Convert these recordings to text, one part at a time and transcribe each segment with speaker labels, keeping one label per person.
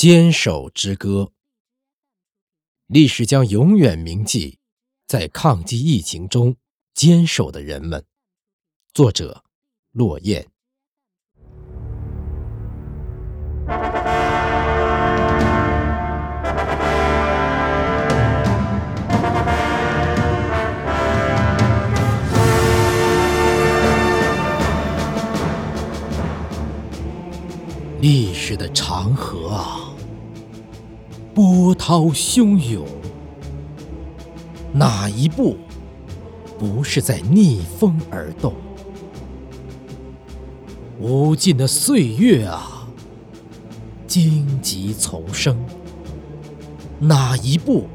Speaker 1: 坚守之歌，历史将永远铭记在抗击疫情中坚守的人们。作者：落雁。历史的长河啊，波涛汹涌，哪一步不是在逆风而动？无尽的岁月啊，荆棘丛生，哪一步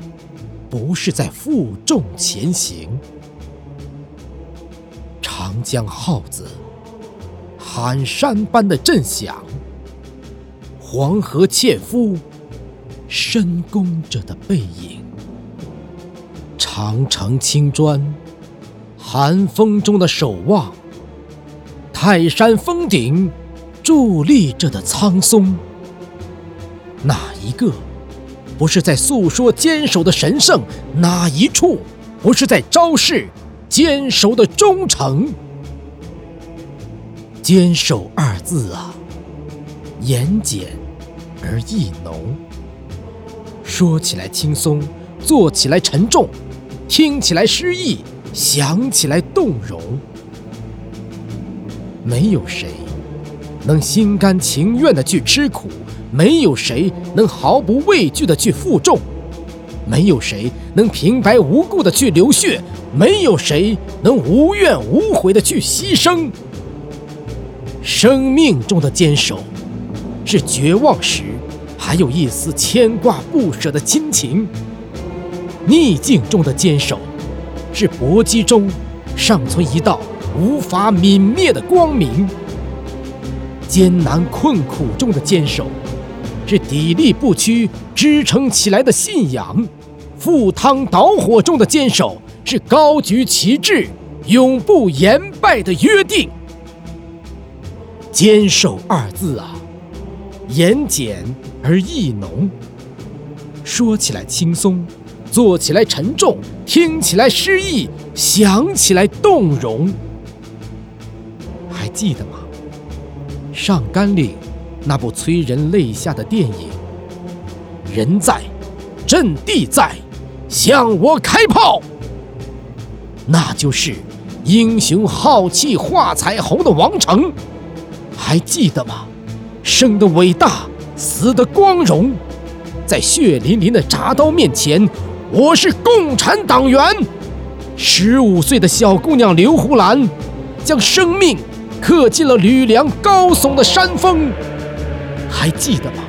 Speaker 1: 不是在负重前行？长江号子喊山般的震响。黄河纤夫深宫着的背影，长城青砖寒风中的守望，泰山峰顶伫立着的苍松，哪一个不是在诉说坚守的神圣？哪一处不是在昭示坚守的忠诚？坚守二字啊，言简。而意浓，说起来轻松，做起来沉重，听起来诗意，想起来动容。没有谁能心甘情愿的去吃苦，没有谁能毫不畏惧的去负重，没有谁能平白无故的去流血，没有谁能无怨无悔的去牺牲。生命中的坚守。是绝望时，还有一丝牵挂不舍的亲情；逆境中的坚守，是搏击中尚存一道无法泯灭的光明；艰难困苦中的坚守，是砥砺不屈支撑起来的信仰；赴汤蹈火中的坚守，是高举旗帜永不言败的约定。坚守二字啊！言简而意浓，说起来轻松，做起来沉重，听起来诗意，想起来动容。还记得吗？上甘岭那部催人泪下的电影，人在，阵地在，向我开炮。那就是英雄浩气化彩虹的王城，还记得吗？生的伟大，死的光荣，在血淋淋的铡刀面前，我是共产党员。十五岁的小姑娘刘胡兰，将生命刻进了吕梁高耸的山峰。还记得吗？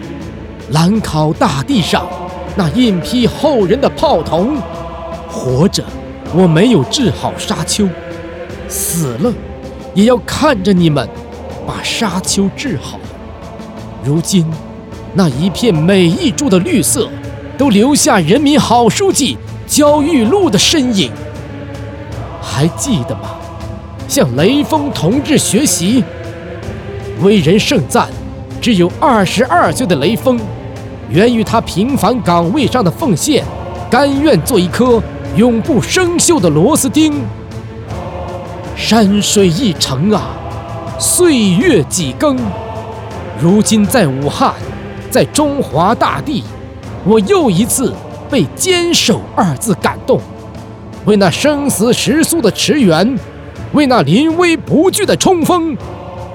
Speaker 1: 兰考大地上那印披后人的炮筒，活着我没有治好沙丘，死了也要看着你们把沙丘治好。如今，那一片每一株的绿色，都留下人民好书记焦裕禄的身影。还记得吗？向雷锋同志学习，为人盛赞，只有二十二岁的雷锋，源于他平凡岗位上的奉献，甘愿做一颗永不生锈的螺丝钉。山水一程啊，岁月几更。如今在武汉，在中华大地，我又一次被“坚守”二字感动。为那生死时速的驰援，为那临危不惧的冲锋，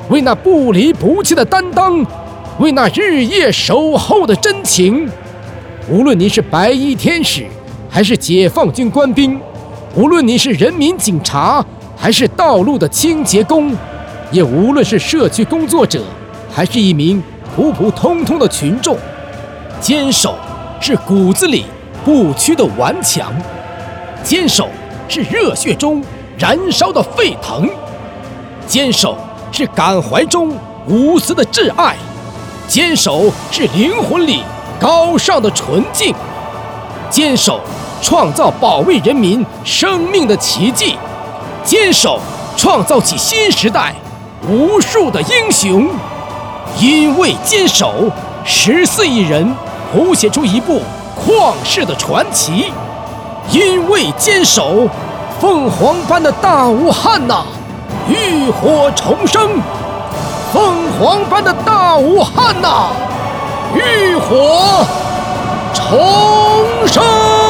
Speaker 1: 为那不离不弃的担当，为那日夜守候的真情。无论您是白衣天使，还是解放军官兵；无论您是人民警察，还是道路的清洁工；也无论是社区工作者。还是一名普普通通的群众，坚守是骨子里不屈的顽强，坚守是热血中燃烧的沸腾，坚守是感怀中无私的挚爱，坚守是灵魂里高尚的纯净，坚守创造保卫人民生命的奇迹，坚守创造起新时代无数的英雄。因为坚守，十四亿人谱写出一部旷世的传奇。因为坚守，凤凰般的大武汉呐，浴火重生。凤凰般的大武汉呐，浴火重生。